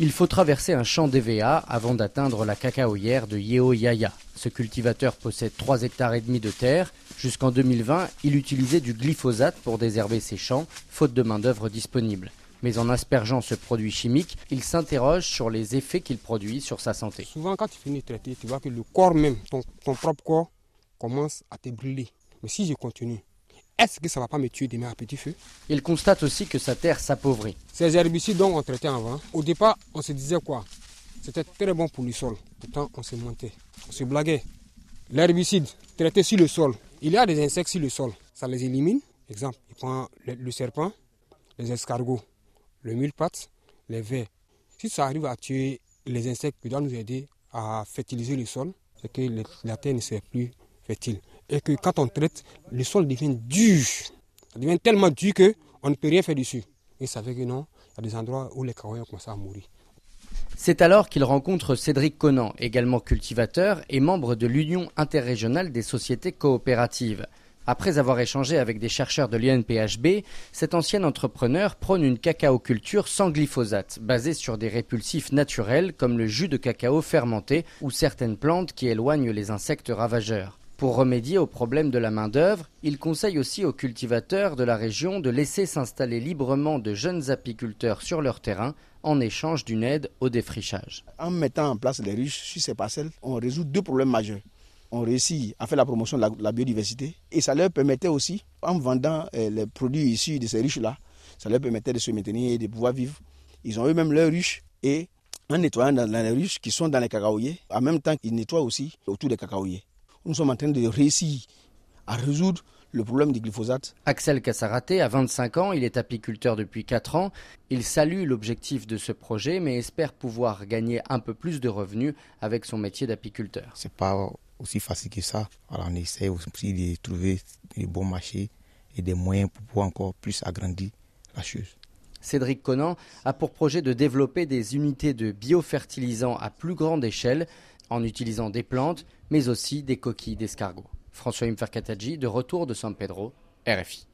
Il faut traverser un champ d'EVA avant d'atteindre la cacaoyère de Yeo Yaya. Ce cultivateur possède 3 hectares et demi de terre. Jusqu'en 2020, il utilisait du glyphosate pour désherber ses champs, faute de main-d'œuvre disponible. Mais en aspergeant ce produit chimique, il s'interroge sur les effets qu'il produit sur sa santé. Souvent, quand tu finis de traiter, tu vois que le corps même, ton, propre corps, commence à te brûler. Mais si je continue, est-ce que ça ne va pas me tuer demain à petit feu? Il constate aussi que sa terre s'appauvrit. Ces herbicides dont on traitait avant, au départ, on se disait quoi? C'était très bon pour le sol. Pourtant, on se mentait, on se blaguait. L'herbicide traité sur le sol, il y a des insectes sur le sol, ça les élimine. Exemple, il prend le serpent, les escargots le mille pattes, les vers. Si ça arrive à tuer les insectes qui doivent nous aider à fertiliser le sol, c'est que la terre ne sera plus fertile. Et que quand on traite, le sol devient dur. Ça devient tellement dur qu'on ne peut rien faire dessus. Que non, il y a des endroits où les à mourir. C'est alors qu'il rencontre Cédric Conan, également cultivateur et membre de l'Union interrégionale des sociétés coopératives. Après avoir échangé avec des chercheurs de l'INPHB, cet ancien entrepreneur prône une cacaoculture sans glyphosate, basée sur des répulsifs naturels comme le jus de cacao fermenté ou certaines plantes qui éloignent les insectes ravageurs. Pour remédier au problème de la main-d'œuvre, il conseille aussi aux cultivateurs de la région de laisser s'installer librement de jeunes apiculteurs sur leur terrain en échange d'une aide au défrichage. En mettant en place les ruches sur ces parcelles, on résout deux problèmes majeurs ont réussi à faire la promotion de la, biodiversité et ça leur permettait aussi, en vendant euh, les produits issus de ces ruches-là, ça leur permettait de se maintenir et de pouvoir vivre. Ils ont eux-mêmes leurs ruches et en nettoyant dans, les ruches qui sont dans les cacaoyers, en même temps qu'ils nettoient aussi autour des cacaoyers. Nous sommes en train de réussir à résoudre le problème du glyphosate. Axel Kassaraté a 25 ans, il est apiculteur depuis 4 ans. Il salue l'objectif de ce projet mais espère pouvoir gagner un peu plus de revenus avec son métier d'apiculteur. C'est pas aussi facile que ça. Alors on essaie aussi de trouver les bons marchés et des moyens pour pouvoir encore plus agrandir la chose. Cédric Conan a pour projet de développer des unités de biofertilisants à plus grande échelle en utilisant des plantes mais aussi des coquilles d'escargot. François Imferkatadji de retour de San Pedro, RFI.